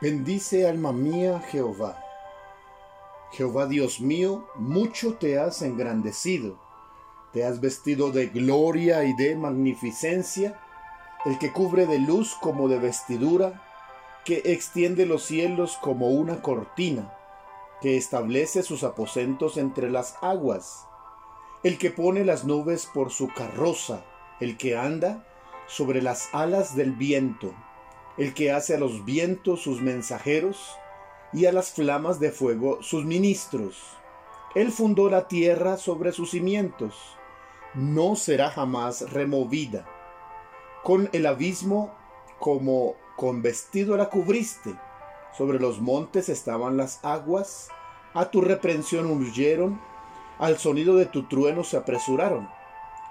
Bendice alma mía Jehová. Jehová Dios mío, mucho te has engrandecido, te has vestido de gloria y de magnificencia, el que cubre de luz como de vestidura, que extiende los cielos como una cortina, que establece sus aposentos entre las aguas, el que pone las nubes por su carroza, el que anda sobre las alas del viento el que hace a los vientos sus mensajeros y a las flamas de fuego sus ministros. Él fundó la tierra sobre sus cimientos, no será jamás removida. Con el abismo como con vestido la cubriste, sobre los montes estaban las aguas, a tu reprensión huyeron, al sonido de tu trueno se apresuraron.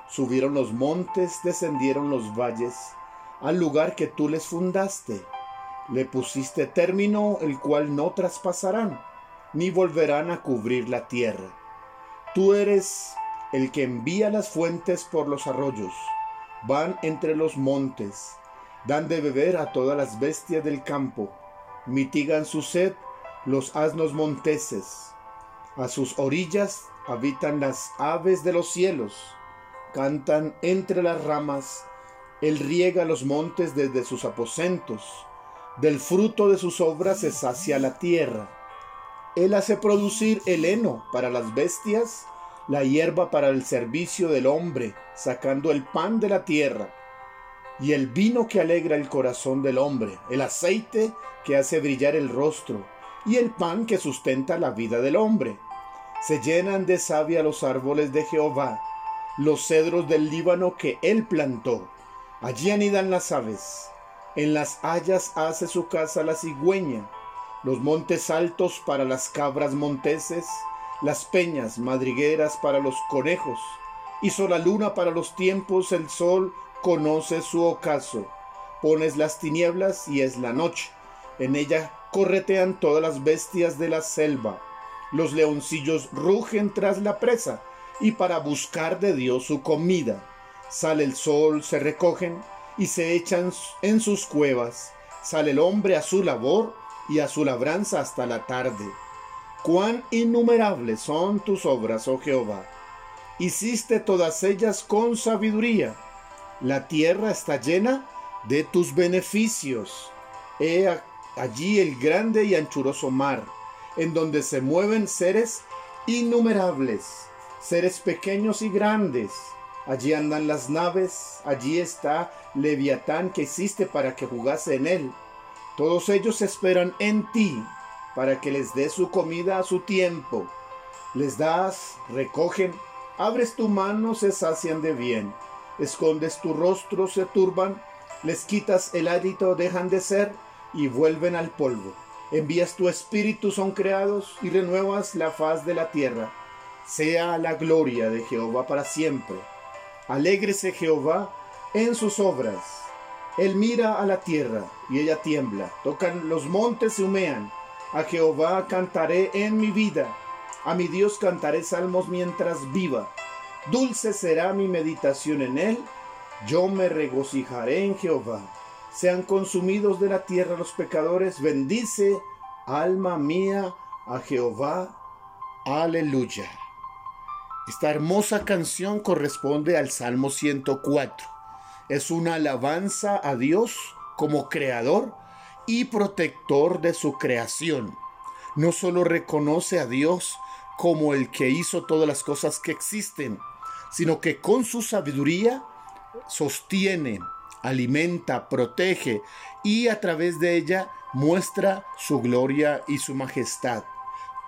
Subieron los montes, descendieron los valles, al lugar que tú les fundaste. Le pusiste término el cual no traspasarán, ni volverán a cubrir la tierra. Tú eres el que envía las fuentes por los arroyos, van entre los montes, dan de beber a todas las bestias del campo, mitigan su sed los asnos monteses. A sus orillas habitan las aves de los cielos, cantan entre las ramas él riega los montes desde sus aposentos, del fruto de sus obras se sacia la tierra. Él hace producir el heno para las bestias, la hierba para el servicio del hombre, sacando el pan de la tierra, y el vino que alegra el corazón del hombre, el aceite que hace brillar el rostro, y el pan que sustenta la vida del hombre. Se llenan de savia los árboles de Jehová, los cedros del Líbano que él plantó Allí anidan las aves, en las hayas hace su casa la cigüeña, los montes altos para las cabras monteses, las peñas madrigueras para los conejos, hizo la luna para los tiempos, el sol conoce su ocaso, pones las tinieblas y es la noche, en ella corretean todas las bestias de la selva, los leoncillos rugen tras la presa y para buscar de Dios su comida Sale el sol, se recogen y se echan en sus cuevas. Sale el hombre a su labor y a su labranza hasta la tarde. Cuán innumerables son tus obras, oh Jehová. Hiciste todas ellas con sabiduría. La tierra está llena de tus beneficios. He allí el grande y anchuroso mar, en donde se mueven seres innumerables, seres pequeños y grandes Allí andan las naves, allí está Leviatán que existe para que jugase en él. Todos ellos esperan en ti para que les des su comida a su tiempo. Les das, recogen, abres tu mano, se sacian de bien. Escondes tu rostro, se turban, les quitas el hálito, dejan de ser y vuelven al polvo. Envías tu espíritu, son creados y renuevas la faz de la tierra. Sea la gloria de Jehová para siempre. Alégrese Jehová en sus obras. Él mira a la tierra y ella tiembla. Tocan los montes y humean. A Jehová cantaré en mi vida. A mi Dios cantaré salmos mientras viva. Dulce será mi meditación en él. Yo me regocijaré en Jehová. Sean consumidos de la tierra los pecadores. Bendice, alma mía, a Jehová. Aleluya. Esta hermosa canción corresponde al Salmo 104. Es una alabanza a Dios como creador y protector de su creación. No solo reconoce a Dios como el que hizo todas las cosas que existen, sino que con su sabiduría sostiene, alimenta, protege y a través de ella muestra su gloria y su majestad.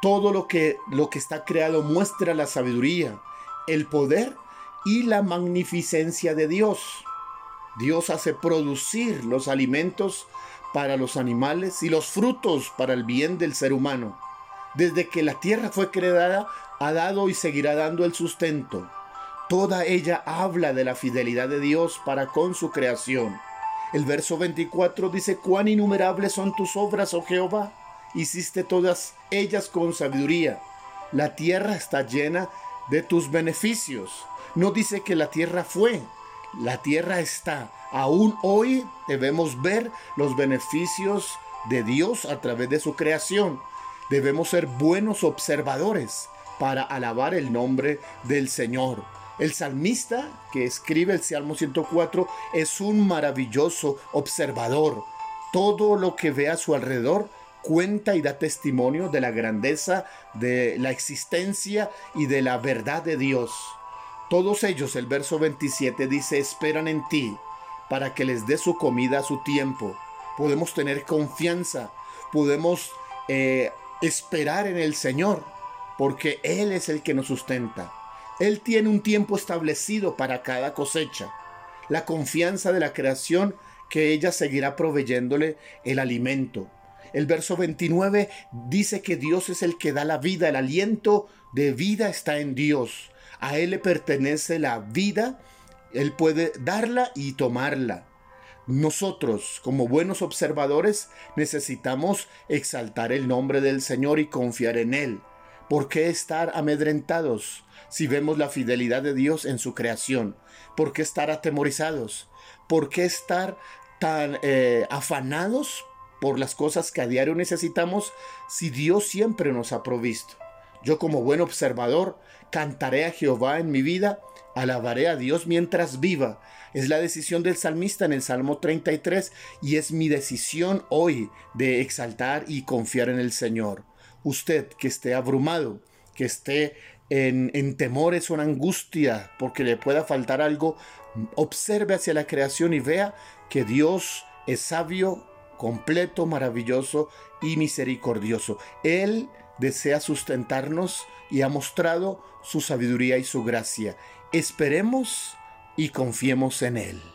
Todo lo que, lo que está creado muestra la sabiduría, el poder y la magnificencia de Dios. Dios hace producir los alimentos para los animales y los frutos para el bien del ser humano. Desde que la tierra fue creada, ha dado y seguirá dando el sustento. Toda ella habla de la fidelidad de Dios para con su creación. El verso 24 dice, cuán innumerables son tus obras, oh Jehová hiciste todas ellas con sabiduría. La tierra está llena de tus beneficios. No dice que la tierra fue, la tierra está. Aún hoy debemos ver los beneficios de Dios a través de su creación. Debemos ser buenos observadores para alabar el nombre del Señor. El salmista que escribe el Salmo 104 es un maravilloso observador. Todo lo que ve a su alrededor cuenta y da testimonio de la grandeza, de la existencia y de la verdad de Dios. Todos ellos, el verso 27 dice, esperan en ti para que les dé su comida a su tiempo. Podemos tener confianza, podemos eh, esperar en el Señor, porque Él es el que nos sustenta. Él tiene un tiempo establecido para cada cosecha. La confianza de la creación que ella seguirá proveyéndole el alimento. El verso 29 dice que Dios es el que da la vida, el aliento de vida está en Dios. A Él le pertenece la vida, Él puede darla y tomarla. Nosotros, como buenos observadores, necesitamos exaltar el nombre del Señor y confiar en Él. ¿Por qué estar amedrentados si vemos la fidelidad de Dios en su creación? ¿Por qué estar atemorizados? ¿Por qué estar tan eh, afanados por las cosas que a diario necesitamos si Dios siempre nos ha provisto? Yo como buen observador cantaré a Jehová en mi vida, alabaré a Dios mientras viva. Es la decisión del salmista en el Salmo 33 y es mi decisión hoy de exaltar y confiar en el Señor. Usted que esté abrumado, que esté en, en temores o en angustia porque le pueda faltar algo, observe hacia la creación y vea que Dios es sabio, completo, maravilloso y misericordioso. Él desea sustentarnos y ha mostrado su sabiduría y su gracia. Esperemos y confiemos en Él.